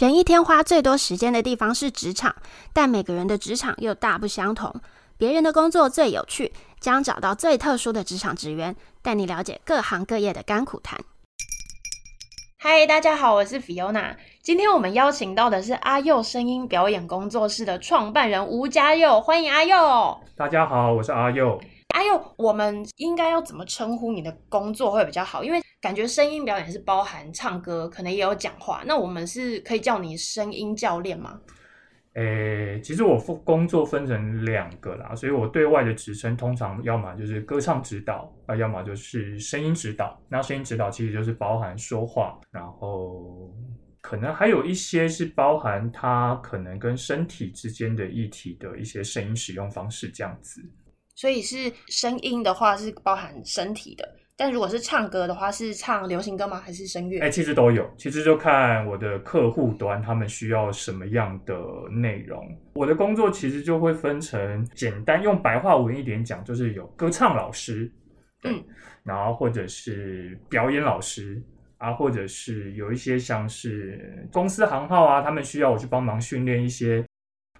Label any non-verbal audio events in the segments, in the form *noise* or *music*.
人一天花最多时间的地方是职场，但每个人的职场又大不相同。别人的工作最有趣，将找到最特殊的职场职员，带你了解各行各业的甘苦谈。嗨，大家好，我是 Fiona。今天我们邀请到的是阿佑声音表演工作室的创办人吴家佑，欢迎阿佑。大家好，我是阿佑。阿佑，我们应该要怎么称呼你的工作会比较好？因为感觉声音表演是包含唱歌，可能也有讲话。那我们是可以叫你声音教练吗？诶、欸，其实我工作分成两个啦，所以我对外的职称通常要么就是歌唱指导，啊，要么就是声音指导。那声音指导其实就是包含说话，然后可能还有一些是包含它可能跟身体之间的议题的一些声音使用方式这样子。所以是声音的话是包含身体的。但如果是唱歌的话，是唱流行歌吗？还是声乐？哎、欸，其实都有，其实就看我的客户端他们需要什么样的内容。我的工作其实就会分成简单用白话文一点讲，就是有歌唱老师，对，嗯、然后或者是表演老师啊，或者是有一些像是公司行号啊，他们需要我去帮忙训练一些。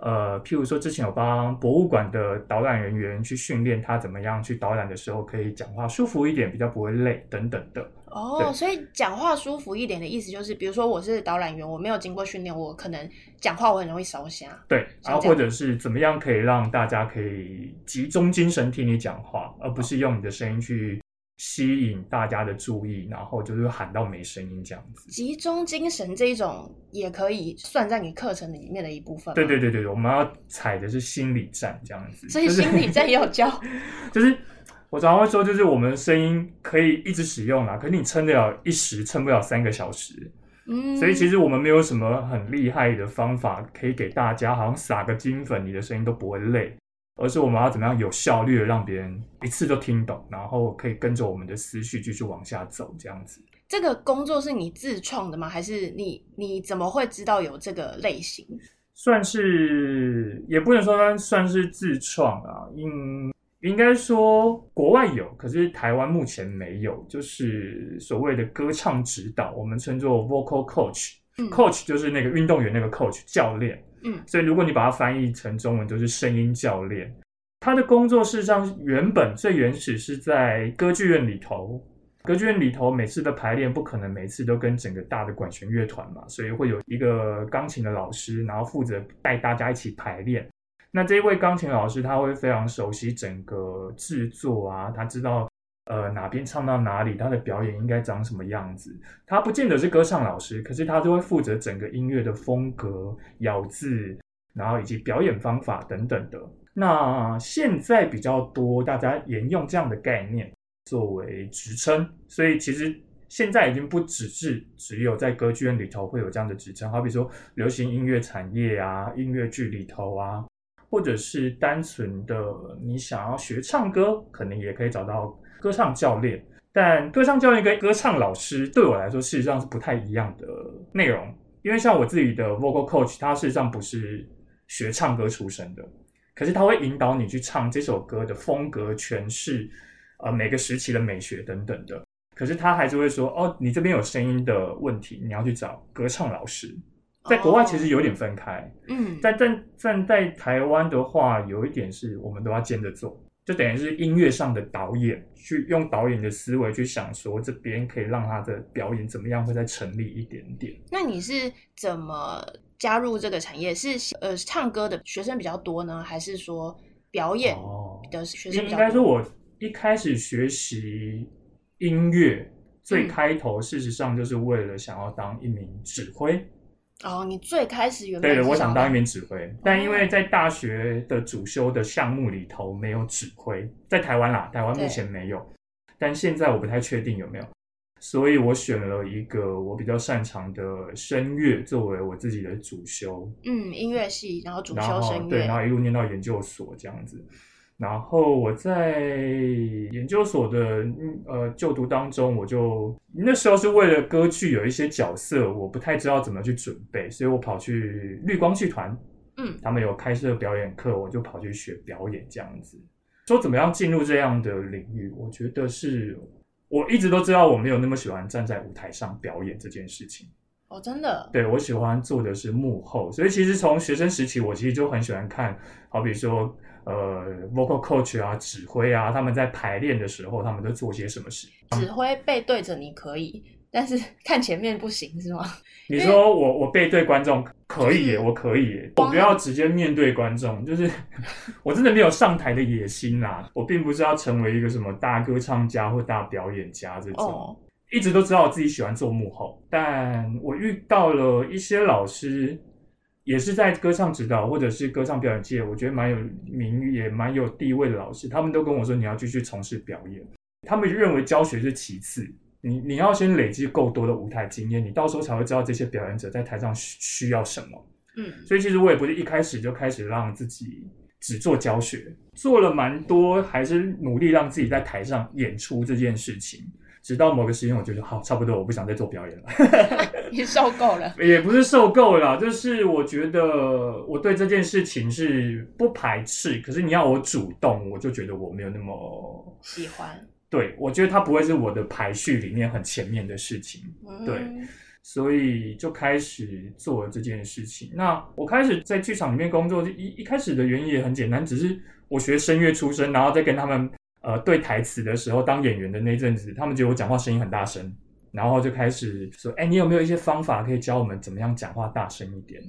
呃，譬如说，之前有帮博物馆的导览人员去训练他怎么样去导览的时候可以讲话舒服一点，比较不会累等等的。哦，所以讲话舒服一点的意思就是，比如说我是导览员，我没有经过训练，我可能讲话我很容易烧瞎。对，然后或者是怎么样可以让大家可以集中精神听你讲话，而不是用你的声音去。吸引大家的注意，然后就是喊到没声音这样子。集中精神这一种也可以算在你课程里面的一部分。对对对对，我们要踩的是心理战这样子。所以心理战也有教。*laughs* 就是我常常会说，就是我们声音可以一直使用啦，可是你撑得了一时，撑不了三个小时。嗯。所以其实我们没有什么很厉害的方法可以给大家，好像撒个金粉，你的声音都不会累。而是我们要怎么样有效率的让别人一次就听懂，然后可以跟着我们的思绪继续往下走，这样子。这个工作是你自创的吗？还是你你怎么会知道有这个类型？算是也不能说算是自创啊，应应该说国外有，可是台湾目前没有。就是所谓的歌唱指导，我们称作 vocal coach，嗯，coach 就是那个运动员那个 coach 教练。嗯，所以如果你把它翻译成中文，就是声音教练。他的工作事实上原本最原始是在歌剧院里头。歌剧院里头每次的排练不可能每次都跟整个大的管弦乐团嘛，所以会有一个钢琴的老师，然后负责带大家一起排练。那这一位钢琴老师他会非常熟悉整个制作啊，他知道。呃，哪边唱到哪里，他的表演应该长什么样子？他不见得是歌唱老师，可是他就会负责整个音乐的风格、咬字，然后以及表演方法等等的。那现在比较多，大家沿用这样的概念作为职称，所以其实现在已经不只是只有在歌剧院里头会有这样的职称，好比说流行音乐产业啊、音乐剧里头啊，或者是单纯的你想要学唱歌，可能也可以找到。歌唱教练，但歌唱教练跟歌唱老师对我来说，事实上是不太一样的内容。因为像我自己的 vocal coach，他事实上不是学唱歌出身的，可是他会引导你去唱这首歌的风格诠释，呃，每个时期的美学等等的。可是他还是会说，哦，你这边有声音的问题，你要去找歌唱老师。在国外其实有点分开，嗯，但但但在台湾的话，有一点是我们都要兼着做。就等于是音乐上的导演，去用导演的思维去想说，这边可以让他的表演怎么样会再成立一点点。那你是怎么加入这个产业？是呃唱歌的学生比较多呢，还是说表演的学生比较多？哦，应该说，我一开始学习音乐，最开头事实上就是为了想要当一名指挥。哦，你最开始原本对的，我想当一名指挥，但因为在大学的主修的项目里头没有指挥，在台湾啦，台湾目前没有，但现在我不太确定有没有，所以我选了一个我比较擅长的声乐作为我自己的主修，嗯，音乐系，然后主修声乐，对，然后一路念到研究所这样子。然后我在研究所的呃就读当中，我就那时候是为了歌剧有一些角色，我不太知道怎么去准备，所以我跑去绿光剧团，嗯，他们有开设表演课，我就跑去学表演这样子。说怎么样进入这样的领域，我觉得是我一直都知道我没有那么喜欢站在舞台上表演这件事情。哦，真的。对，我喜欢做的是幕后，所以其实从学生时期，我其实就很喜欢看，好比说，呃，vocal coach 啊，指挥啊，他们在排练的时候，他们都做些什么事。指挥背对着你可以，但是 *laughs* 看前面不行，是吗？*laughs* 你说我我背对观众可以耶，我可以耶，我不要直接面对观众，就是 *laughs* 我真的没有上台的野心啦，我并不是要成为一个什么大歌唱家或大表演家这种。哦一直都知道我自己喜欢做幕后，但我遇到了一些老师，也是在歌唱指导或者是歌唱表演界，我觉得蛮有名誉也蛮有地位的老师，他们都跟我说，你要继续从事表演。他们认为教学是其次，你你要先累积够多的舞台经验，你到时候才会知道这些表演者在台上需要什么。嗯，所以其实我也不是一开始就开始让自己只做教学，做了蛮多，还是努力让自己在台上演出这件事情。直到某个时间，我觉得好差不多，我不想再做表演了。*laughs* 你受够了？*laughs* 也不是受够了，就是我觉得我对这件事情是不排斥，可是你要我主动，我就觉得我没有那么喜欢。对，我觉得它不会是我的排序里面很前面的事情。嗯、对，所以就开始做了这件事情。那我开始在剧场里面工作，一一开始的原因也很简单，只是我学声乐出身，然后再跟他们。呃，对台词的时候，当演员的那阵子，他们觉得我讲话声音很大声，然后就开始说：“哎，你有没有一些方法可以教我们怎么样讲话大声一点？”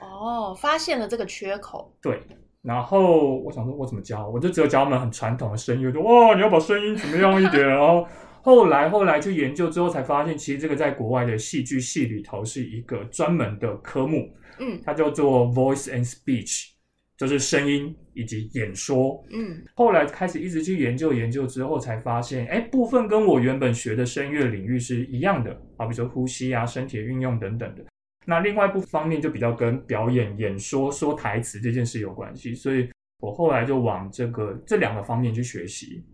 哦，发现了这个缺口。对，然后我想说，我怎么教？我就只有教他们很传统的声音，就哇，你要把声音怎么样一点？然后 *laughs* 后来后来去研究之后，才发现其实这个在国外的戏剧系里头是一个专门的科目，嗯，它叫做 Voice and Speech。就是声音以及演说，嗯，后来开始一直去研究研究之后，才发现，哎，部分跟我原本学的声乐领域是一样的，啊，比如说呼吸啊、身体的运用等等的。那另外一部方面就比较跟表演、演说、说台词这件事有关系，所以我后来就往这个这两个方面去学习。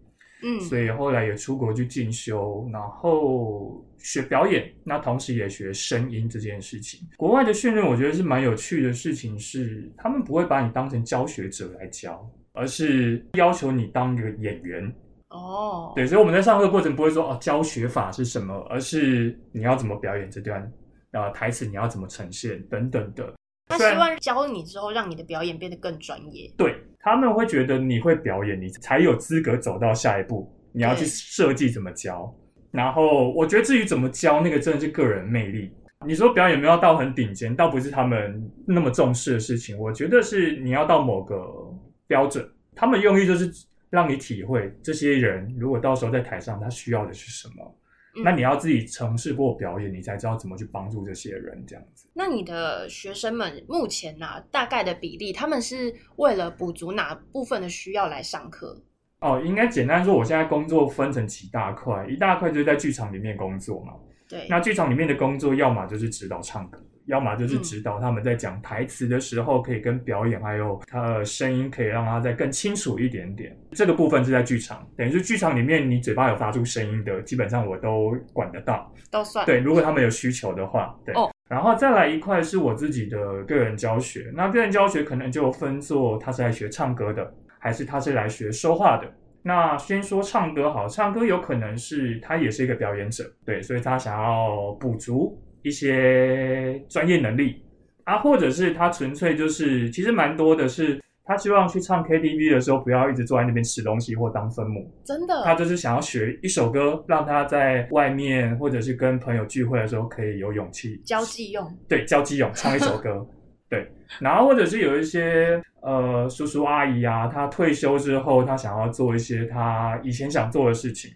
嗯，所以后来也出国去进修，然后学表演，那同时也学声音这件事情。国外的训练我觉得是蛮有趣的事情是，是他们不会把你当成教学者来教，而是要求你当一个演员。哦，对，所以我们在上课过程不会说哦教学法是什么，而是你要怎么表演这段啊、呃、台词，你要怎么呈现等等的。他希望教你之后，让你的表演变得更专业。对。他们会觉得你会表演，你才有资格走到下一步。你要去设计怎么教，然后我觉得至于怎么教，那个真的是个人魅力。你说表演没有到很顶尖，倒不是他们那么重视的事情。我觉得是你要到某个标准，他们用意就是让你体会这些人如果到时候在台上，他需要的是什么。那你要自己尝试过表演，你才知道怎么去帮助这些人，这样子。那你的学生们目前呢、啊，大概的比例，他们是为了补足哪部分的需要来上课？哦，应该简单说，我现在工作分成几大块，一大块就是在剧场里面工作嘛。对。那剧场里面的工作，要么就是指导唱歌。要么就是指导他们在讲台词的时候，可以跟表演，还有他的声音，可以让他再更清楚一点点。这个部分是在剧场，等于是剧场里面你嘴巴有发出声音的，基本上我都管得到，都算。对，如果他们有需求的话，对。哦。然后再来一块是我自己的个人教学，那个人教学可能就分作他是来学唱歌的，还是他是来学说话的。那先说唱歌好，唱歌有可能是他也是一个表演者，对，所以他想要补足。一些专业能力啊，或者是他纯粹就是，其实蛮多的是，他希望去唱 KTV 的时候，不要一直坐在那边吃东西或当分母。真的，他就是想要学一首歌，让他在外面或者是跟朋友聚会的时候可以有勇气交际用。对，交际用唱一首歌。*laughs* 对，然后或者是有一些呃叔叔阿姨啊，他退休之后，他想要做一些他以前想做的事情。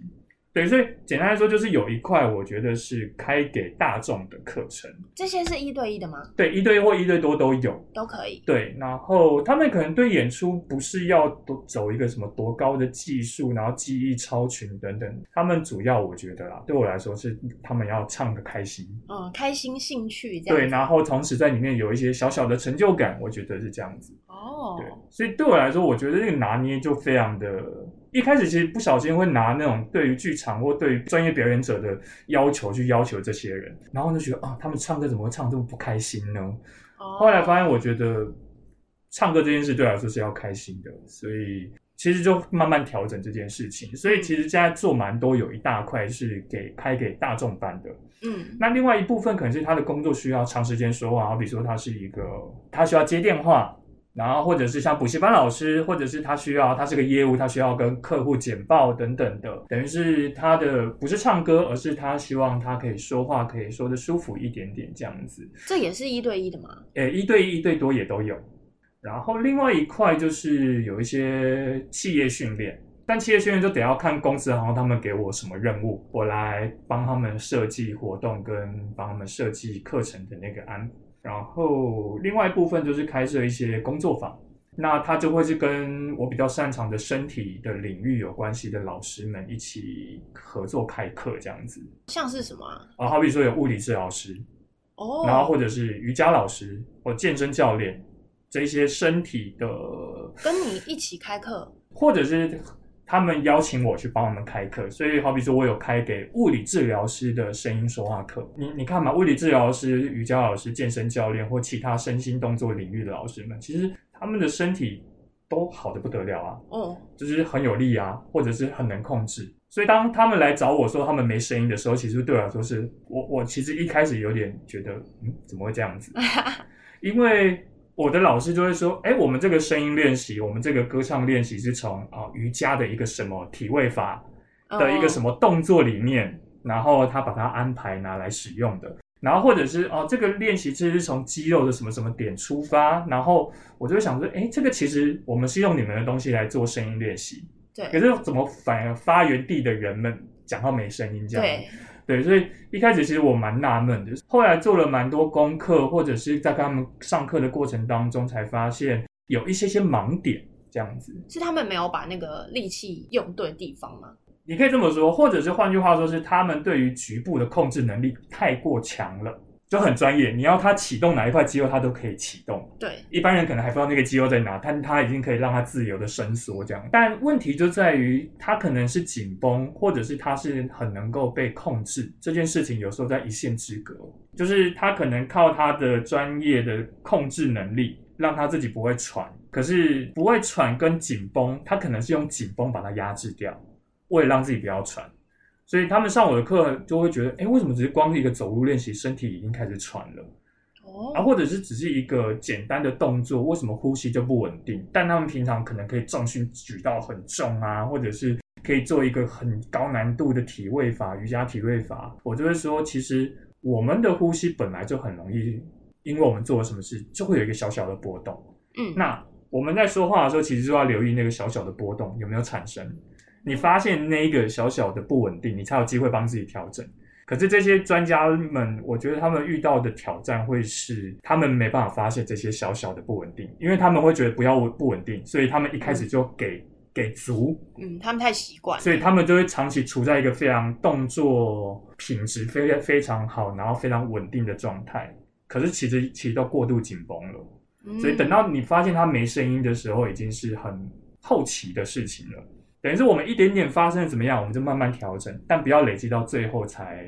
对，所以简单来说，就是有一块我觉得是开给大众的课程。这些是一对一的吗？对，一对一或一对多都有，都可以。对，然后他们可能对演出不是要多走一个什么多高的技术，然后技艺超群等等。他们主要我觉得啦，对我来说是他们要唱的开心，嗯，开心兴趣这样。对，然后同时在里面有一些小小的成就感，我觉得是这样子。哦，对，所以对我来说，我觉得这个拿捏就非常的。一开始其实不小心会拿那种对于剧场或对于专业表演者的要求去要求这些人，然后就觉得啊，他们唱歌怎么会唱这么不开心呢？哦。后来发现，我觉得唱歌这件事对我来说是要开心的，所以其实就慢慢调整这件事情。所以其实现在做蛮多，有一大块是给开给大众班的。嗯，那另外一部分可能是他的工作需要长时间说话，好比说他是一个他需要接电话。然后，或者是像补习班老师，或者是他需要，他是个业务，他需要跟客户简报等等的，等于是他的不是唱歌，而是他希望他可以说话，可以说的舒服一点点这样子。这也是一对一的吗？诶，一对一、一对多也都有。然后另外一块就是有一些企业训练，但企业训练就得要看公司，然后他们给我什么任务，我来帮他们设计活动跟帮他们设计课程的那个安排。然后另外一部分就是开设一些工作坊，那他就会是跟我比较擅长的身体的领域有关系的老师们一起合作开课这样子。像是什么啊？啊，好比说有物理治疗师，哦，然后或者是瑜伽老师或健身教练，这些身体的跟你一起开课，或者是。他们邀请我去帮他们开课，所以好比说我有开给物理治疗师的声音说话课。你你看嘛，物理治疗师、瑜伽老师、健身教练或其他身心动作领域的老师们，其实他们的身体都好的不得了啊。哦，就是很有力啊，或者是很能控制。所以当他们来找我说他们没声音的时候，其实对我来说是我我其实一开始有点觉得，嗯，怎么会这样子？*laughs* 因为。我的老师就会说：“哎，我们这个声音练习，我们这个歌唱练习是从啊瑜伽的一个什么体位法的一个什么动作里面，哦、然后他把它安排拿来使用的。然后或者是哦，这个练习其实是从肌肉的什么什么点出发。然后我就会想说：哎，这个其实我们是用你们的东西来做声音练习。对，可是怎么反而发源地的人们讲话没声音这样？对。”对，所以一开始其实我蛮纳闷的，后来做了蛮多功课，或者是在跟他们上课的过程当中，才发现有一些些盲点，这样子。是他们没有把那个力气用对地方吗？你可以这么说，或者是换句话说，是他们对于局部的控制能力太过强了。就很专业，你要他启动哪一块肌肉，他都可以启动。对，一般人可能还不知道那个肌肉在哪，但他已经可以让他自由的伸缩这样。但问题就在于，他可能是紧绷，或者是他是很能够被控制。这件事情有时候在一线之隔，就是他可能靠他的专业的控制能力，让他自己不会喘。可是不会喘跟紧绷，他可能是用紧绷把它压制掉，为了让自己不要喘。所以他们上我的课就会觉得，哎，为什么只是光一个走路练习，身体已经开始喘了？哦，啊，或者是只是一个简单的动作，为什么呼吸就不稳定？但他们平常可能可以重心举到很重啊，或者是可以做一个很高难度的体位法、瑜伽体位法。我就会说，其实我们的呼吸本来就很容易，因为我们做了什么事，就会有一个小小的波动。嗯，那我们在说话的时候，其实就要留意那个小小的波动有没有产生。你发现那一个小小的不稳定，你才有机会帮自己调整。可是这些专家们，我觉得他们遇到的挑战会是，他们没办法发现这些小小的不稳定，因为他们会觉得不要不稳定，所以他们一开始就给、嗯、给足。嗯，他们太习惯，所以他们就会长期处在一个非常动作品质非非常好，然后非常稳定的状态。可是其实其实都过度紧绷了，嗯、所以等到你发现他没声音的时候，已经是很后期的事情了。等于是我们一点点发生怎么样，我们就慢慢调整，但不要累积到最后才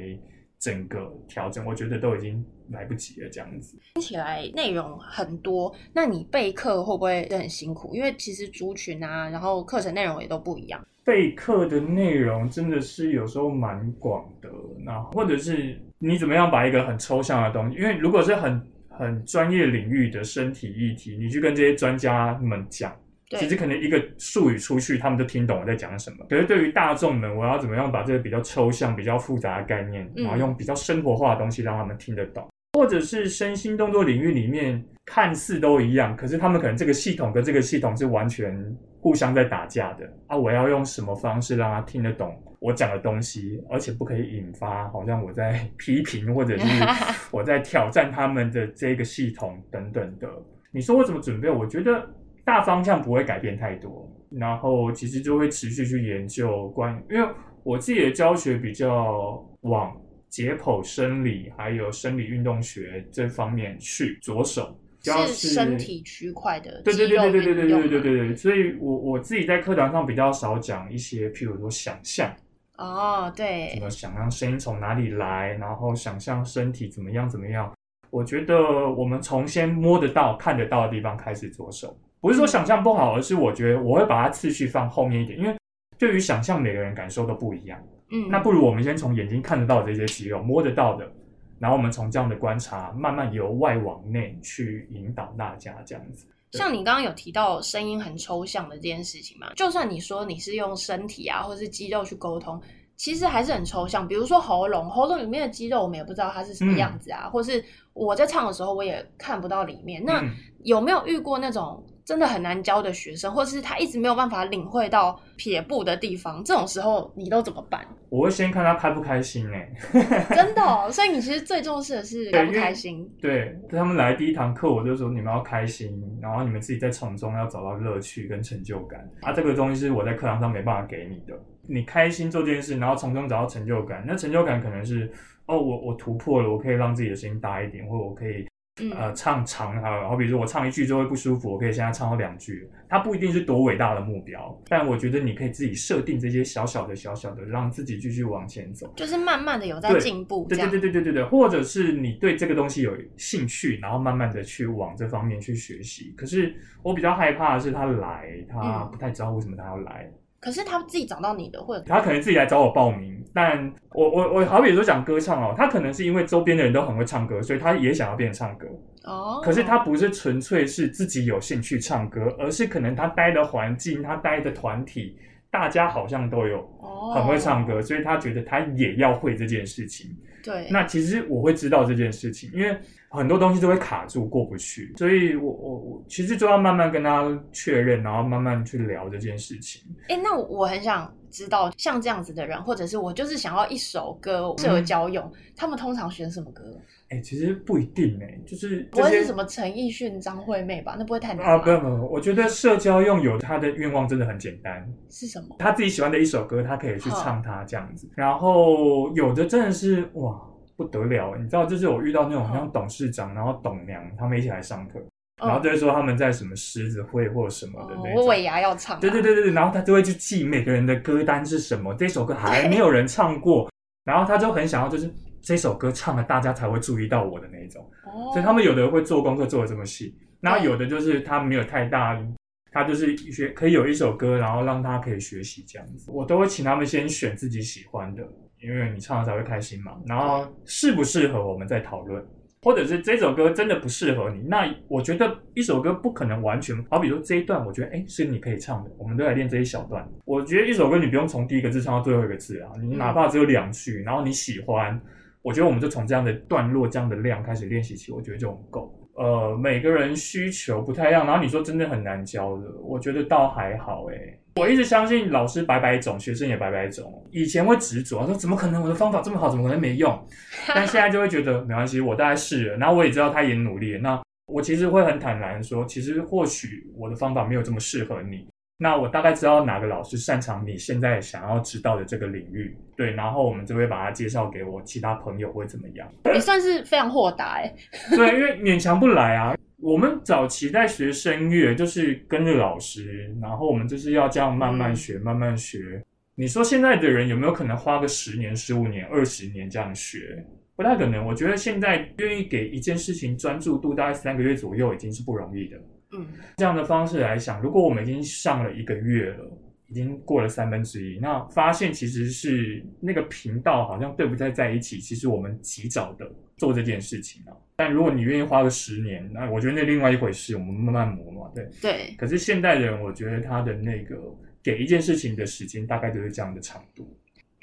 整个调整。我觉得都已经来不及了，这样子。听起来内容很多，那你备课会不会很辛苦？因为其实族群啊，然后课程内容也都不一样。备课的内容真的是有时候蛮广的，那或者是你怎么样把一个很抽象的东西，因为如果是很很专业领域的身体议题，你去跟这些专家们讲。其实可能一个术语出去，他们就听懂我在讲什么。可是对于大众们，我要怎么样把这个比较抽象、比较复杂的概念，然后用比较生活化的东西让他们听得懂，嗯、或者是身心动作领域里面看似都一样，可是他们可能这个系统跟这个系统是完全互相在打架的啊！我要用什么方式让他听得懂我讲的东西，而且不可以引发好像我在批评或者是 *laughs* 我在挑战他们的这个系统等等的。你说我怎么准备？我觉得。大方向不会改变太多，然后其实就会持续去研究关于，因为我自己的教学比较往解剖生理还有生理运动学这方面去着手，是身体区块的。对对对对对对对对对对对，所以我我自己在课堂上比较少讲一些，譬如说想象。哦，对，怎么想象声音从哪里来，然后想象身体怎么样怎么样。我觉得我们从先摸得到、看得到的地方开始着手，不是说想象不好，而是我觉得我会把它次序放后面一点，因为对于想象，每个人感受都不一样。嗯，那不如我们先从眼睛看得到的这些肌肉，摸得到的，然后我们从这样的观察，慢慢由外往内去引导大家这样子。像你刚刚有提到声音很抽象的这件事情嘛，就算你说你是用身体啊，或是肌肉去沟通，其实还是很抽象。比如说喉咙，喉咙里面的肌肉我们也不知道它是什么样子啊，嗯、或是我在唱的时候我也看不到里面。那有没有遇过那种？真的很难教的学生，或者是他一直没有办法领会到撇步的地方，这种时候你都怎么办？我会先看他开不开心哎、欸，*laughs* *laughs* 真的、哦，所以你其实最重视的是开不开心。对，对他们来第一堂课，我就说你们要开心，然后你们自己在从中要找到乐趣跟成就感啊，这个东西是我在课堂上没办法给你的。你开心做这件事，然后从中找到成就感，那成就感可能是哦，我我突破了，我可以让自己的声音大一点，或者我可以。呃，唱长啊，好比说我唱一句就会不舒服，我可以现在唱到两句。它不一定是多伟大的目标，但我觉得你可以自己设定这些小小的、小小的，让自己继续往前走，就是慢慢的有在进步。对对对对对对对，或者是你对这个东西有兴趣，然后慢慢的去往这方面去学习。可是我比较害怕的是他来，他不太知道为什么他要来。嗯可是他自己找到你的，或者他可能自己来找我报名。但我我我好比说讲歌唱哦，他可能是因为周边的人都很会唱歌，所以他也想要变唱歌。哦，可是他不是纯粹是自己有兴趣唱歌，而是可能他待的环境，他待的团体，大家好像都有很会唱歌，所以他觉得他也要会这件事情。对，那其实我会知道这件事情，因为很多东西都会卡住过不去，所以我我我其实就要慢慢跟他确认，然后慢慢去聊这件事情。哎、欸，那我很想知道，像这样子的人，或者是我就是想要一首歌社交用，嗯、他们通常选什么歌？哎、欸，其实不一定哎、欸，就是不会是什么陈奕迅、张惠妹吧？那不会太难啊？不用不用，我觉得社交用有他的愿望真的很简单，是什么？他自己喜欢的一首歌，他可以去唱它这样子。然后有的真的是哇。不得了，你知道，就是我遇到那种像董事长，然后董娘他们一起来上课，然后就会说他们在什么狮子会或什么的那种，我尾牙要唱，对对对对，然后他就会去记每个人的歌单是什么，这首歌还没有人唱过，*laughs* 然后他就很想要，就是这首歌唱了，大家才会注意到我的那一种，所以他们有的会做功课做的这么细，然后有的就是他没有太大，他就是学可以有一首歌，然后让他可以学习这样子，我都会请他们先选自己喜欢的。因为你唱了才会开心嘛，然后适不适合我们再讨论，或者是这首歌真的不适合你，那我觉得一首歌不可能完全，好比说这一段，我觉得诶是你可以唱的，我们都来练这一小段。我觉得一首歌你不用从第一个字唱到最后一个字啊，你哪怕只有两句，然后你喜欢，我觉得我们就从这样的段落、这样的量开始练习起，我觉得就很够。呃，每个人需求不太一样，然后你说真的很难教的，我觉得倒还好诶。我一直相信老师白白种，学生也白白种。以前会执着，说怎么可能我的方法这么好，怎么可能没用？*laughs* 但现在就会觉得没关系，我大概试了，然后我也知道他也努力了。那我其实会很坦然说，其实或许我的方法没有这么适合你。那我大概知道哪个老师擅长你现在想要知道的这个领域，对，然后我们就会把他介绍给我其他朋友会怎么样？也算是非常豁达哎。对，因为勉强不来啊。我们早期在学声乐，就是跟着老师，然后我们就是要这样慢慢学，嗯、慢慢学。你说现在的人有没有可能花个十年、十五年、二十年这样学？不太可能。我觉得现在愿意给一件事情专注度大概三个月左右，已经是不容易的。嗯，这样的方式来想，如果我们已经上了一个月了。已经过了三分之一，那发现其实是那个频道好像对不太在一起。其实我们及早的做这件事情啊，但如果你愿意花个十年，那我觉得那另外一回事，我们慢慢磨嘛，对对。可是现代人，我觉得他的那个给一件事情的时间大概就是这样的长度。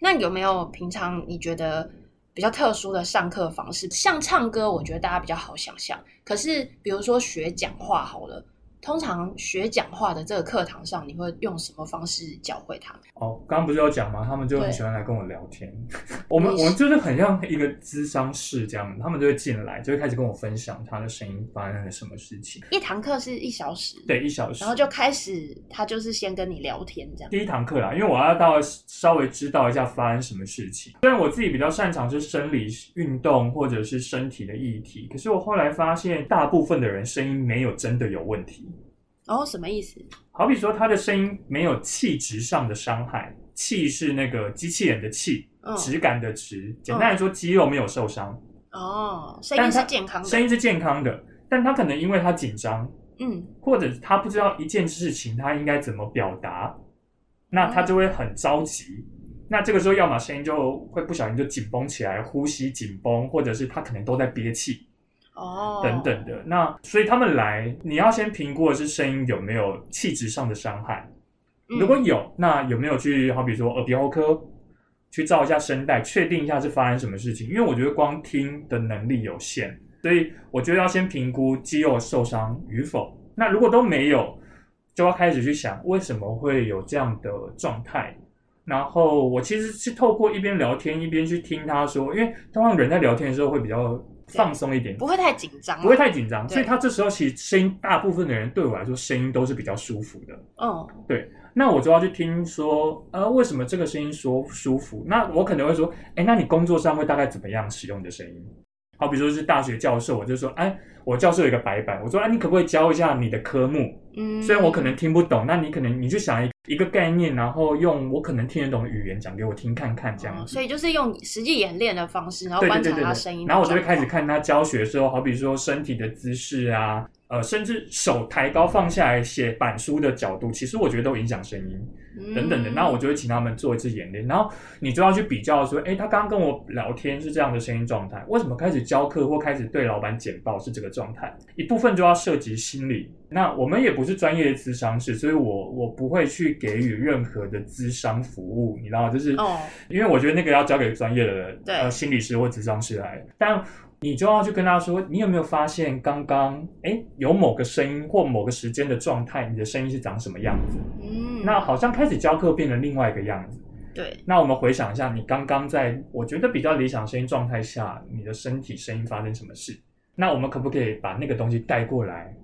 那有没有平常你觉得比较特殊的上课方式？像唱歌，我觉得大家比较好想象。可是比如说学讲话好了。通常学讲话的这个课堂上，你会用什么方式教会他们？哦，刚刚不是有讲吗？他们就很喜欢来跟我聊天。*laughs* 我们我们就是很像一个咨商室这样，他们就会进来，就会开始跟我分享他的声音发生了什么事情。一堂课是一小时，对，一小时，然后就开始，他就是先跟你聊天这样。第一堂课啦，因为我要到稍微知道一下发生什么事情。虽然我自己比较擅长是生理运动或者是身体的议题，可是我后来发现，大部分的人声音没有真的有问题。哦，什么意思？好比说，他的声音没有气质上的伤害，气是那个机器人的气，哦、质感的质。简单来说，肌肉没有受伤。哦，声音是健康的，声音是健康的，但他可能因为他紧张，嗯，或者他不知道一件事情他应该怎么表达，那他就会很着急。那这个时候，要么声音就会不小心就紧绷起来，呼吸紧绷，或者是他可能都在憋气，哦，等等的。那所以他们来，你要先评估的是声音有没有气质上的伤害。如果有，那有没有去好比说耳鼻喉科去照一下声带，确定一下是发生什么事情？因为我觉得光听的能力有限，所以我觉得要先评估肌肉受伤与否。那如果都没有，就要开始去想为什么会有这样的状态。然后我其实是透过一边聊天一边去听他说，因为通常人在聊天的时候会比较放松一点，不会太紧张，不会太紧张，所以他这时候其实声音，大部分的人对我来说声音都是比较舒服的。嗯，对，那我就要去听说，呃，为什么这个声音说舒服？那我可能会说，哎，那你工作上会大概怎么样使用你的声音？好，比如说是大学教授，我就说，哎，我教授有一个白板，我说，哎，你可不可以教一下你的科目？嗯，虽然我可能听不懂，那你可能你就想一一个概念，然后用我可能听得懂的语言讲给我听看看，这样所以就是用实际演练的方式，然后观察他声音。然后我就会开始看他教学的时候，好比说身体的姿势啊，呃，甚至手抬高放下来写板书的角度，其实我觉得都影响声音。等等的，那我就会请他们做一次演练，然后你就要去比较说，诶，他刚刚跟我聊天是这样的声音状态，为什么开始教课或开始对老板简报是这个状态？一部分就要涉及心理。那我们也不是专业的咨商师，所以我我不会去给予任何的咨商服务，你知道，就是因为我觉得那个要交给专业的，呃，心理师或咨商师来，但。你就要去跟他说，你有没有发现刚刚诶有某个声音或某个时间的状态，你的声音是长什么样子？嗯，那好像开始教课变成另外一个样子。对，那我们回想一下，你刚刚在我觉得比较理想声音状态下，你的身体声音发生什么事？那我们可不可以把那个东西带过来？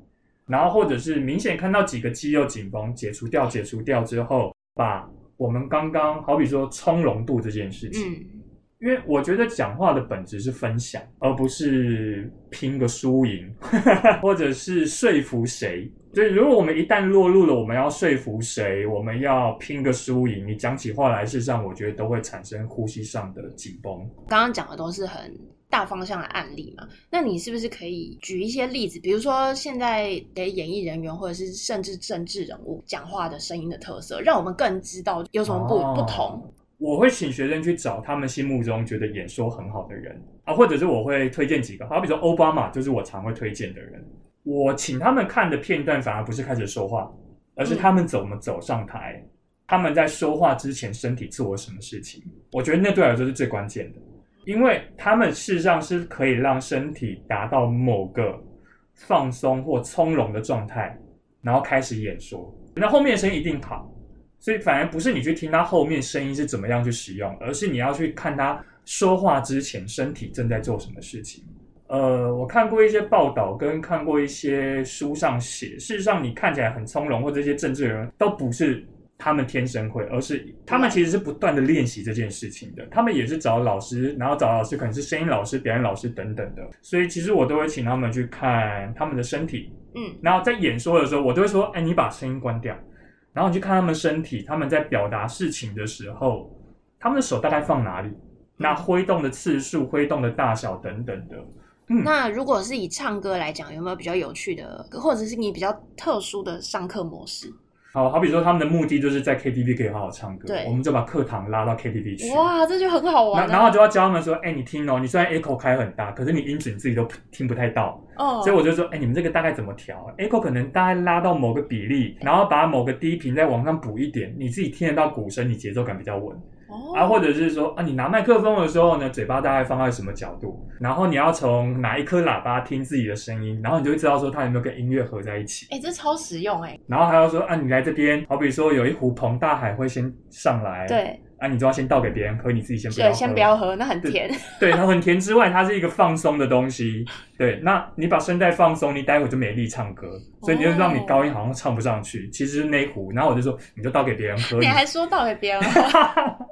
然后或者是明显看到几个肌肉紧绷，解除掉，解除掉之后，把我们刚刚好比说从容度这件事情。嗯因为我觉得讲话的本质是分享，而不是拼个输赢，*laughs* 或者是说服谁。所以，如果我们一旦落入了我们要说服谁，我们要拼个输赢，你讲起话来，事实上我觉得都会产生呼吸上的紧绷。刚刚讲的都是很大方向的案例嘛，那你是不是可以举一些例子？比如说，现在给演艺人员或者是甚至政治人物讲话的声音的特色，让我们更知道有什么不、哦、不同。我会请学生去找他们心目中觉得演说很好的人啊，或者是我会推荐几个，好比说奥巴马就是我常会推荐的人。我请他们看的片段反而不是开始说话，而是他们怎么走上台，他们在说话之前身体做了什么事情。我觉得那对我来说是最关键的，因为他们事实上是可以让身体达到某个放松或从容的状态，然后开始演说，那后面的声音一定好。所以反而不是你去听他后面声音是怎么样去使用，而是你要去看他说话之前身体正在做什么事情。呃，我看过一些报道，跟看过一些书上写，事实上你看起来很从容，或这些政治人都不是他们天生会，而是他们其实是不断的练习这件事情的。他们也是找老师，然后找老师可能是声音老师、表演老师等等的。所以其实我都会请他们去看他们的身体，嗯，然后在演说的时候，我都会说：“哎，你把声音关掉。”然后你去看他们身体，他们在表达事情的时候，他们的手大概放哪里？那挥动的次数、挥动的大小等等的。嗯，那如果是以唱歌来讲，有没有比较有趣的，或者是你比较特殊的上课模式？好好比说，他们的目的就是在 KTV 可以好好唱歌，对，我们就把课堂拉到 KTV 去。哇，这就很好玩。然后就要教他们说：“哎，你听哦，你虽然 echo 开很大，可是你音质你自己都听不太到。哦，所以我就说：哎，你们这个大概怎么调？echo 可能大概拉到某个比例，然后把某个低频再往上补一点，你自己听得到鼓声，你节奏感比较稳。”啊，或者是说啊，你拿麦克风的时候呢，嘴巴大概放在什么角度？然后你要从哪一颗喇叭听自己的声音，然后你就会知道说它有没有跟音乐合在一起。哎、欸，这超实用哎、欸。然后还要说啊，你来这边，好比说有一壶澎大海会先上来，对，啊，你就要先倒给别人喝，你自己先不要喝。对，先不要喝，那很甜。*laughs* 对，它很甜之外，它是一个放松的东西。对，那你把声带放松，你待会就没力唱歌，所以你就让你高音好像唱不上去。其实是那壶，然后我就说，你就倒给别人喝。你还说倒给别人喝？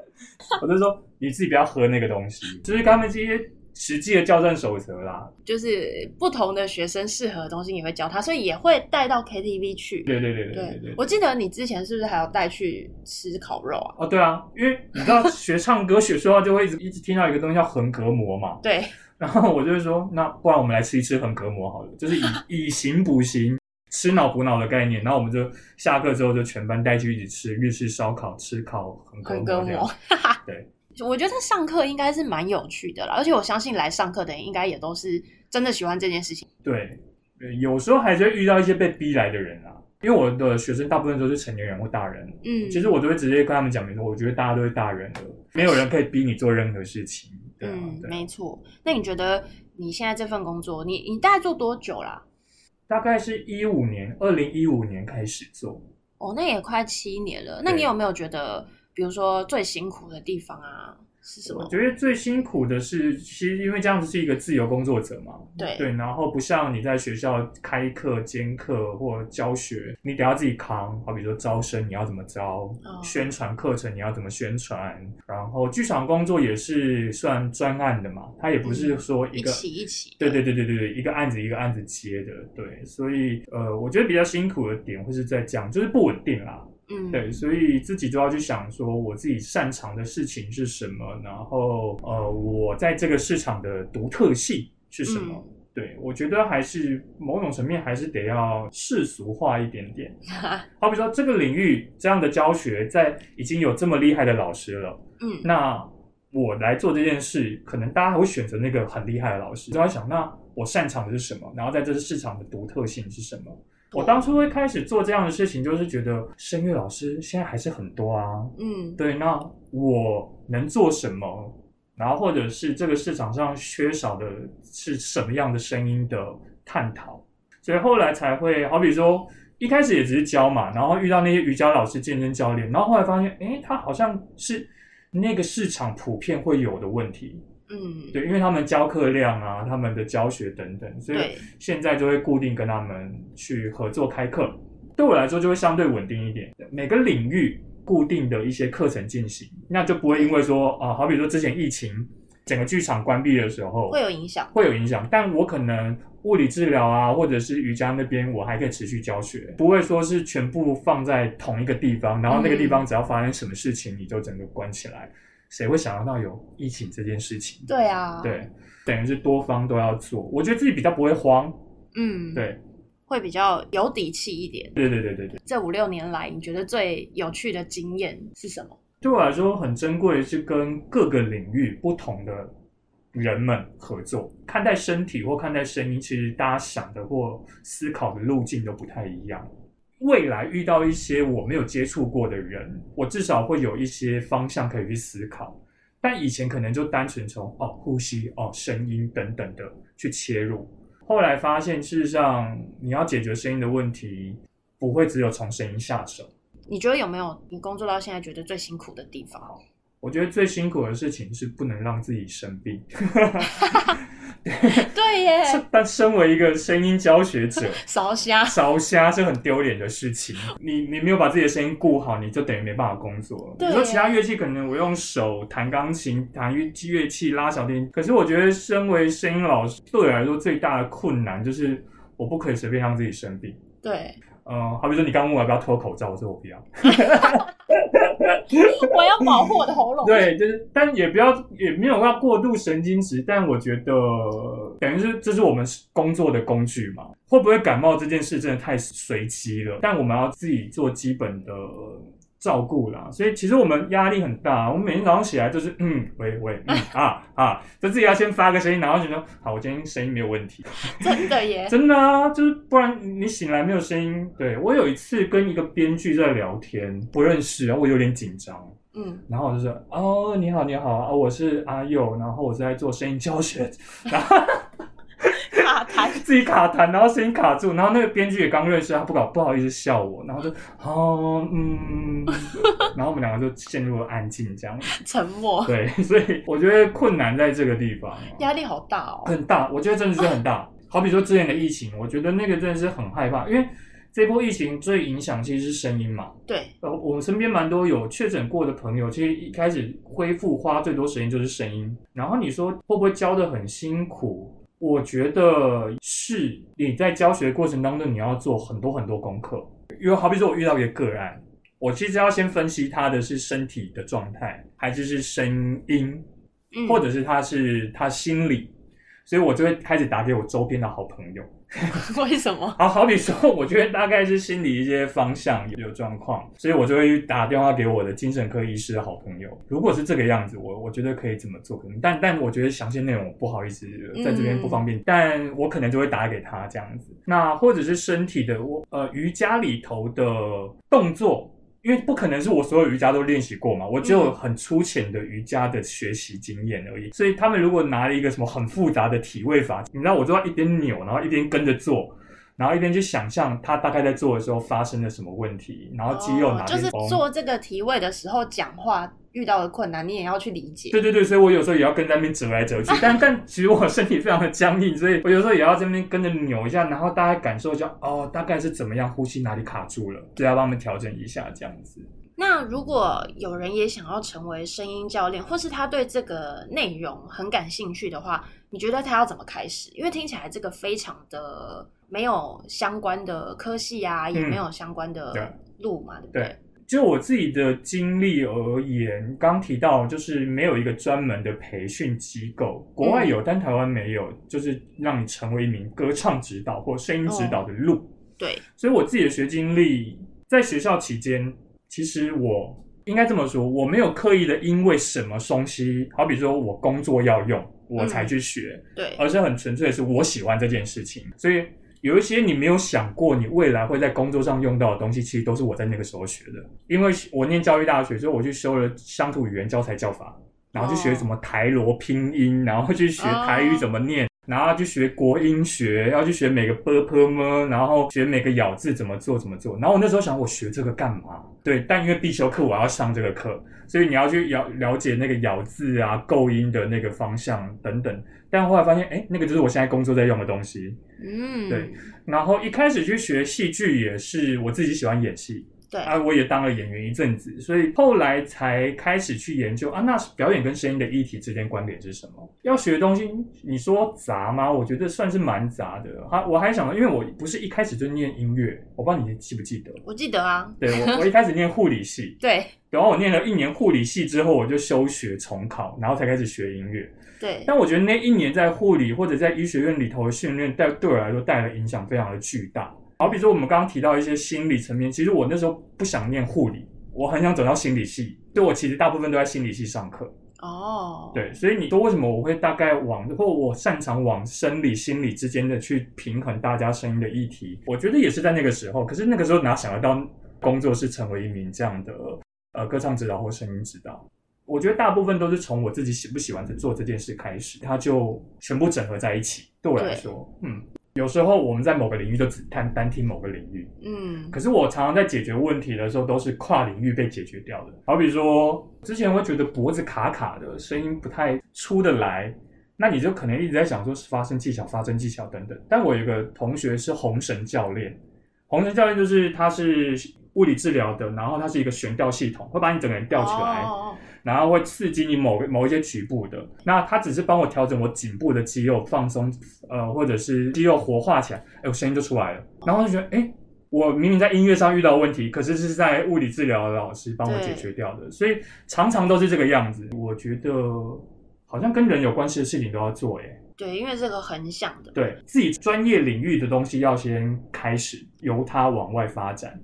*laughs* 我就说你自己不要喝那个东西，就是他们这些实际的教战守则啦。就是不同的学生适合的东西，你会教他，所以也会带到 KTV 去。对对对对对，对，对。我记得你之前是不是还有带去吃烤肉啊？哦，对啊，因为你知道学唱歌学说话就会一直一直听到一个东西叫横膈膜嘛。对。然后我就会说，那不然我们来吃一吃横膈膜好了，就是以 *laughs* 以形补形。吃脑补脑的概念，然后我们就下课之后就全班带去一起吃日式烧烤，吃烤横膈膜。*laughs* 对，我觉得上课应该是蛮有趣的啦，而且我相信来上课的人应该也都是真的喜欢这件事情。对，有时候还是会遇到一些被逼来的人啊，因为我的学生大部分都是成年人或大人。嗯，其实我都会直接跟他们讲明说，我觉得大家都是大人了，没有人可以逼你做任何事情。对啊，嗯，对没错。那你觉得你现在这份工作，你你大概做多久啦？大概是一五年，二零一五年开始做。哦，那也快七年了。那你有没有觉得，比如说最辛苦的地方啊？是什么？我觉得最辛苦的是，其实因为这样子是一个自由工作者嘛，对对，然后不像你在学校开课、兼课或教学，你得要自己扛。好比说招生，你要怎么招；哦、宣传课程，你要怎么宣传。然后剧场工作也是算专案的嘛，它也不是说一个、嗯、一起一起，对对对对对对，一个案子一个案子接的，对。所以呃，我觉得比较辛苦的点会是在讲，就是不稳定啦。嗯，对，所以自己就要去想说，我自己擅长的事情是什么，然后呃，我在这个市场的独特性是什么？嗯、对，我觉得还是某种层面还是得要世俗化一点点。*laughs* 好比说这个领域这样的教学，在已经有这么厉害的老师了，嗯，那我来做这件事，可能大家还会选择那个很厉害的老师。就要想，那我擅长的是什么？然后在这个市场的独特性是什么？我当初会开始做这样的事情，就是觉得声乐老师现在还是很多啊。嗯，对，那我能做什么？然后或者是这个市场上缺少的是什么样的声音的探讨？所以后来才会，好比说一开始也只是教嘛，然后遇到那些瑜伽老师、健身教练，然后后来发现，诶，他好像是那个市场普遍会有的问题。嗯，对，因为他们教课量啊，他们的教学等等，所以现在就会固定跟他们去合作开课。对我来说，就会相对稳定一点。每个领域固定的一些课程进行，那就不会因为说啊，好比说之前疫情整个剧场关闭的时候，会有影响，会有影响。但我可能物理治疗啊，或者是瑜伽那边，我还可以持续教学，不会说是全部放在同一个地方，然后那个地方只要发生什么事情，你就整个关起来。谁会想到有疫情这件事情？对啊，对，等于是多方都要做。我觉得自己比较不会慌，嗯，对，会比较有底气一点。对对对对对。这五六年来，你觉得最有趣的经验是什么？对我来说很珍贵的是跟各个领域不同的人们合作，看待身体或看待声音，其实大家想的或思考的路径都不太一样。未来遇到一些我没有接触过的人，我至少会有一些方向可以去思考。但以前可能就单纯从哦呼吸、哦声音等等的去切入，后来发现事实上你要解决声音的问题，不会只有从声音下手。你觉得有没有你工作到现在觉得最辛苦的地方？我觉得最辛苦的事情是不能让自己生病。*laughs* *laughs* 对耶，*laughs* 但身为一个声音教学者，*laughs* 烧瞎烧瞎是很丢脸的事情。你你没有把自己的声音顾好，你就等于没办法工作。你说其他乐器可能我用手弹钢琴、弹乐乐器、拉小提，可是我觉得身为声音老师，对我来说最大的困难就是我不可以随便让自己生病。对。嗯，好比说你刚问我要不要脱口罩，我说我不要。*laughs* 我要保护我的喉咙。*laughs* 对，就是，但也不要，也没有要过度神经质。但我觉得，等于是这是我们工作的工具嘛。会不会感冒这件事真的太随机了？但我们要自己做基本的。照顾啦，所以其实我们压力很大。我们每天早上起来就是嗯，喂喂，嗯 *laughs* 啊啊，就自己要先发个声音，然后觉得好，我今天声音没有问题。真的耶，*laughs* 真的啊，就是不然你醒来没有声音。对，我有一次跟一个编剧在聊天，不认识，然后我有点紧张，嗯，然后我就说哦，你好，你好啊，我是阿佑，然后我是在做声音教学，然后。自己卡痰，然后声音卡住，然后那个编剧也刚认识，他不搞不好意思笑我，然后就哦嗯，然后我们两个就陷入了安静，这样沉默。对，所以我觉得困难在这个地方，压力好大哦，很大。我觉得真的是很大。好比说之前的疫情，我觉得那个真的是很害怕，因为这波疫情最影响其实是声音嘛。对，呃，我身边蛮多有确诊过的朋友，其实一开始恢复花最多时间就是声音。然后你说会不会教得很辛苦？我觉得是你在教学过程当中，你要做很多很多功课。因为好比说，我遇到一个个案，我其实要先分析他的是身体的状态，还是是声音，或者是他是他心理。所以我就会开始打给我周边的好朋友。*laughs* 为什么？好好比说，我觉得大概是心理一些方向有状况，所以我就会打电话给我的精神科医师的好朋友。如果是这个样子，我我觉得可以怎么做？但但我觉得详细内容我不好意思在这边不方便，嗯、但我可能就会打给他这样子。那或者是身体的，我呃瑜伽里头的动作。因为不可能是我所有瑜伽都练习过嘛，我只有很粗浅的瑜伽的学习经验而已。嗯、所以他们如果拿了一个什么很复杂的体位法，你知道我就要一边扭，然后一边跟着做，然后一边去想象他大概在做的时候发生了什么问题，然后肌肉哪边、哦、就是做这个体位的时候讲话。遇到的困难，你也要去理解。对对对，所以我有时候也要跟在那边折来折去。但 *laughs* 但其实我身体非常的僵硬，所以我有时候也要在那边跟着扭一下，然后大家感受一下，哦，大概是怎么样，呼吸哪里卡住了，就要帮他们调整一下这样子。那如果有人也想要成为声音教练，或是他对这个内容很感兴趣的话，你觉得他要怎么开始？因为听起来这个非常的没有相关的科系啊，嗯、也没有相关的路嘛，对不对？对就我自己的经历而言，刚提到就是没有一个专门的培训机构，国外有，嗯、但台湾没有，就是让你成为一名歌唱指导或声音指导的路。哦、对，所以我自己的学经历，在学校期间，其实我应该这么说，我没有刻意的因为什么东西，好比说我工作要用，我才去学，嗯、对，而是很纯粹的是我喜欢这件事情，所以。有一些你没有想过你未来会在工作上用到的东西，其实都是我在那个时候学的。因为我念教育大学，所以我去修了乡土语言教材教法，然后去学什么台罗拼音，然后去学台语怎么念，然后去学国音学，要去学每个 b p m，然后学每个咬字怎么做怎么做。然后我那时候想，我学这个干嘛？对，但因为必修课我要上这个课，所以你要去了了解那个咬字啊、构音的那个方向等等。但后来发现，哎，那个就是我现在工作在用的东西。嗯，对。然后一开始去学戏剧也是我自己喜欢演戏，对啊，我也当了演员一阵子，所以后来才开始去研究啊，那表演跟声音的议题之间关联是什么？要学的东西，你说杂吗？我觉得算是蛮杂的。哈，我还想到，因为我不是一开始就念音乐，我不知道你记不记得？我记得啊。对，我我一开始念护理系，*laughs* 对，然后我念了一年护理系之后，我就休学重考，然后才开始学音乐。对，但我觉得那一年在护理或者在医学院里头的训练，带对我来说带来影响非常的巨大。好比说我们刚刚提到一些心理层面，其实我那时候不想念护理，我很想走到心理系，对，我其实大部分都在心理系上课。哦，对，所以你说为什么我会大概往或我擅长往生理心理之间的去平衡大家声音的议题？我觉得也是在那个时候。可是那个时候哪想得到工作是成为一名这样的呃歌唱指导或声音指导？我觉得大部分都是从我自己喜不喜欢做这件事开始，它就全部整合在一起。对我来说，嗯，有时候我们在某个领域就只单单听某个领域，嗯，可是我常常在解决问题的时候，都是跨领域被解决掉的。好比说，之前我会觉得脖子卡卡的，声音不太出得来，那你就可能一直在想说是发声技巧、发声技巧等等。但我有一个同学是红绳教练，红绳教练就是他是物理治疗的，然后他是一个悬吊系统，会把你整个人吊起来。哦然后会刺激你某个某一些局部的，那它只是帮我调整我颈部的肌肉放松，呃，或者是肌肉活化起来，哎，我声音就出来了。然后就觉得，哎，我明明在音乐上遇到问题，可是是在物理治疗的老师帮我解决掉的。所以常常都是这个样子。我觉得好像跟人有关系的事情都要做，哎。对，因为这个很想的，对自己专业领域的东西要先开始，由它往外发展。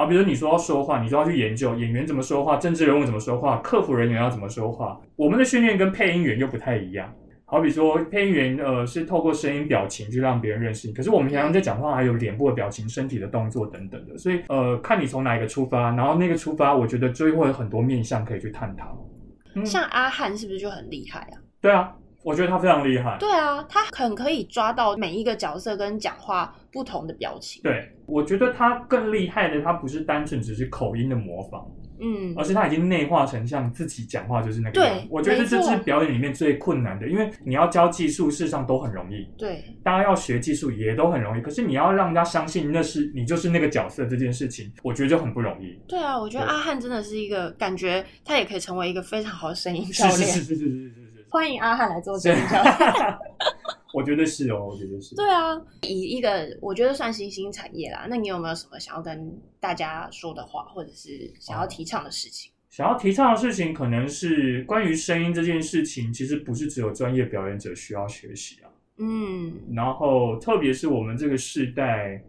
好，比如说你说要说话，你就要去研究演员怎么说话，政治人物怎么说话，客服人员要怎么说话。我们的训练跟配音员又不太一样。好比说配音员，呃，是透过声音表情去让别人认识你，可是我们平常在讲话还有脸部的表情、身体的动作等等的，所以呃，看你从哪一个出发，然后那个出发，我觉得就会有很多面向可以去探讨。嗯、像阿翰是不是就很厉害啊？对啊。我觉得他非常厉害。对啊，他很可以抓到每一个角色跟讲话不同的表情。对，我觉得他更厉害的，他不是单纯只是口音的模仿，嗯，而是他已经内化成像自己讲话就是那个样。对，我觉得这是表演里面最困难的，因为你要教技术，事实上都很容易。对，大家要学技术也都很容易，可是你要让人家相信那是你就是那个角色这件事情，我觉得就很不容易。对啊，我觉得阿汉真的是一个感觉，他也可以成为一个非常好的声音教练。是是是是是是是。欢迎阿汉来做这个，*laughs* 我觉得是哦，我觉得是。对啊，以一个我觉得算新兴产业啦，那你有没有什么想要跟大家说的话，或者是想要提倡的事情？想要提倡的事情，可能是关于声音这件事情，其实不是只有专业表演者需要学习啊。嗯，然后特别是我们这个世代，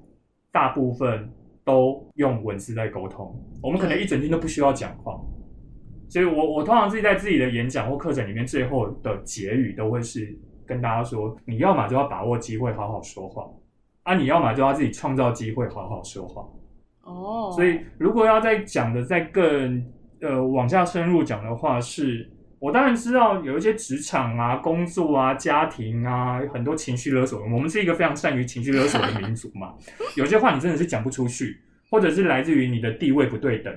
大部分都用文字在沟通，我们可能一整天都不需要讲话。所以我我通常自己在自己的演讲或课程里面，最后的结语都会是跟大家说：你要么就要把握机会，好好说话啊；你要么就要自己创造机会，好好说话。哦，所以如果要再讲的再更呃往下深入讲的话是，是我当然知道有一些职场啊、工作啊、家庭啊，很多情绪勒索。我们是一个非常善于情绪勒索的民族嘛，*laughs* 有些话你真的是讲不出去，或者是来自于你的地位不对等。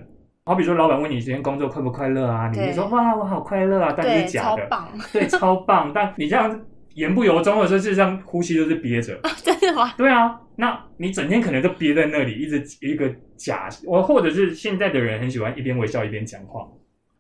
好比说，老板问你今天工作快不快乐啊？你就说哇，我好快乐啊，但是假的，超棒，*laughs* 对，超棒。但你这样言不由衷的时候，事实上呼吸都是憋着。*laughs* 真的吗？对啊，那你整天可能都憋在那里，一直一个假，我或者是现在的人很喜欢一边微笑一边讲话。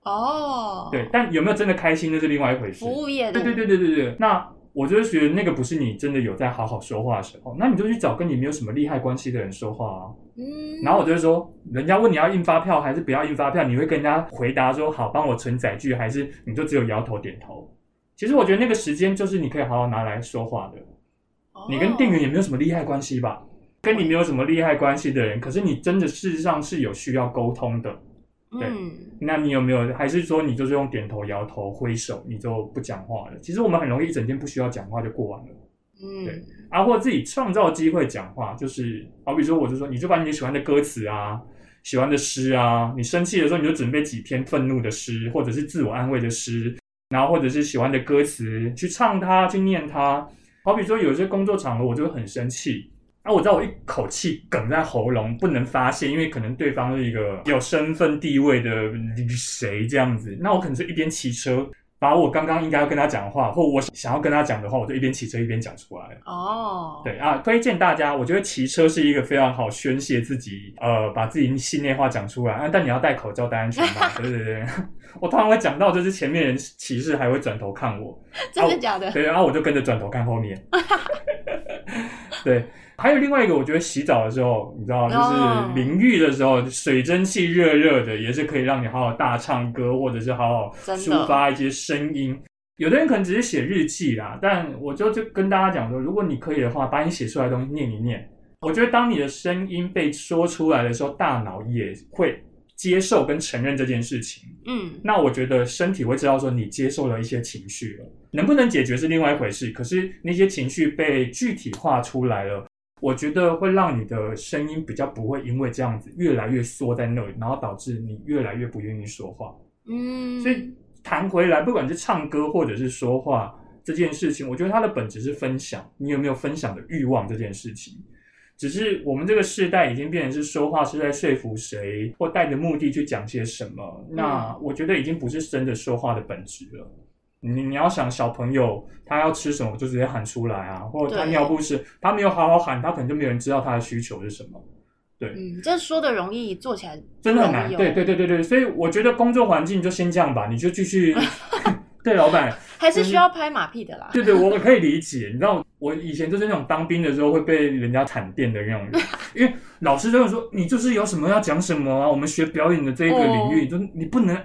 哦，对，但有没有真的开心，那是另外一回事。服务业的，对对对对对对。那我就是觉得那个不是你真的有在好好说话的时候，那你就去找跟你没有什么利害关系的人说话啊。嗯。然后我就会说，人家问你要印发票还是不要印发票，你会跟人家回答说好，帮我存载具，还是你就只有摇头点头？其实我觉得那个时间就是你可以好好拿来说话的。哦。你跟店员也没有什么利害关系吧？跟你没有什么利害关系的人，可是你真的事实上是有需要沟通的。对，嗯，那你有没有？还是说你就是用点头、摇头、挥手，你就不讲话了？其实我们很容易一整天不需要讲话就过完了。嗯，对，啊，或自己创造机会讲话，就是好比说，我就说，你就把你喜欢的歌词啊、喜欢的诗啊，你生气的时候你就准备几篇愤怒的诗，或者是自我安慰的诗，然后或者是喜欢的歌词去唱它、去念它。好比说，有些工作场合我就会很生气。啊，我知道我一口气哽在喉咙，不能发泄，因为可能对方是一个有身份地位的谁这样子。那我可能是一边骑车，把我刚刚应该要跟他讲话，或我想要跟他讲的话，我就一边骑车一边讲出来。哦，对啊，推荐大家，我觉得骑车是一个非常好宣泄自己，呃，把自己心内话讲出来。啊，但你要戴口罩、戴安全帽。*laughs* 对对对，我突然会讲到，就是前面人骑士还会转头看我，*laughs* 真的假的？对，然后我就跟着转头看后面。*laughs* *laughs* 对。还有另外一个，我觉得洗澡的时候，你知道，就是淋浴的时候，水蒸气热热的，也是可以让你好好大唱歌，或者是好好抒发一些声音。有的人可能只是写日记啦，但我就就跟大家讲说，如果你可以的话，把你写出来的东西念一念。我觉得当你的声音被说出来的时候，大脑也会接受跟承认这件事情。嗯，那我觉得身体会知道说你接受了一些情绪了，能不能解决是另外一回事。可是那些情绪被具体化出来了。我觉得会让你的声音比较不会因为这样子越来越缩在那里，然后导致你越来越不愿意说话。嗯，所以谈回来，不管是唱歌或者是说话这件事情，我觉得它的本质是分享。你有没有分享的欲望这件事情？只是我们这个世代已经变成是说话是在说服谁，或带着目的去讲些什么。那我觉得已经不是真的说话的本质了。你你要想小朋友他要吃什么就直接喊出来啊，或者他尿不湿，他没有好好喊，他可能就没有人知道他的需求是什么。对，嗯，这说的容易，做起来真的很难。对对对对对，所以我觉得工作环境就先这样吧，你就继续。*laughs* 对，老板 *laughs* 还是需要拍马屁的啦。对对，我可以理解。你知道，我以前就是那种当兵的时候会被人家惨电的那种人，*laughs* 因为老师就会说你就是有什么要讲什么啊，我们学表演的这一个领域，就你不能。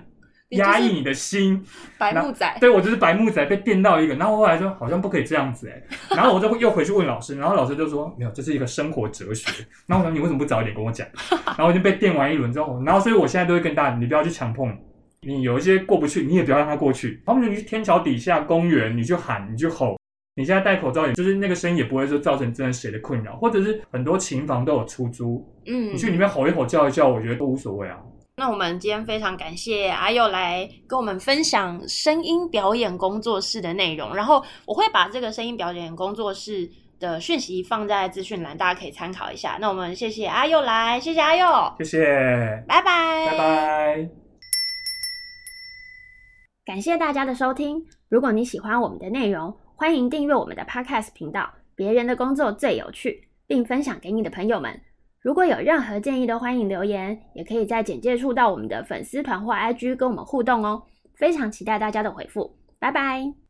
压抑你的心，白目仔，对，我就是白木仔被电到一个，然后后来说好像不可以这样子哎，然后我就又回去问老师，然后老师就说没有，这是一个生活哲学。然后我说你为什么不早一点跟我讲？然后我就被电完一轮之后，然后所以我现在都会跟大家，你不要去强碰，你有一些过不去，你也不要让他过去。然后你去天桥底下公园，你去喊，你去吼，你现在戴口罩，也就是那个声音也不会说造成真的谁的困扰，或者是很多琴房都有出租，嗯，你去里面吼一吼叫一叫，我觉得都无所谓啊。那我们今天非常感谢阿佑来跟我们分享声音表演工作室的内容，然后我会把这个声音表演工作室的讯息放在资讯栏，大家可以参考一下。那我们谢谢阿佑来，谢谢阿佑，谢谢，拜拜，拜拜。感谢大家的收听，如果你喜欢我们的内容，欢迎订阅我们的 Podcast 频道，别人的工作最有趣，并分享给你的朋友们。如果有任何建议都欢迎留言，也可以在简介处到我们的粉丝团或 IG 跟我们互动哦。非常期待大家的回复，拜拜。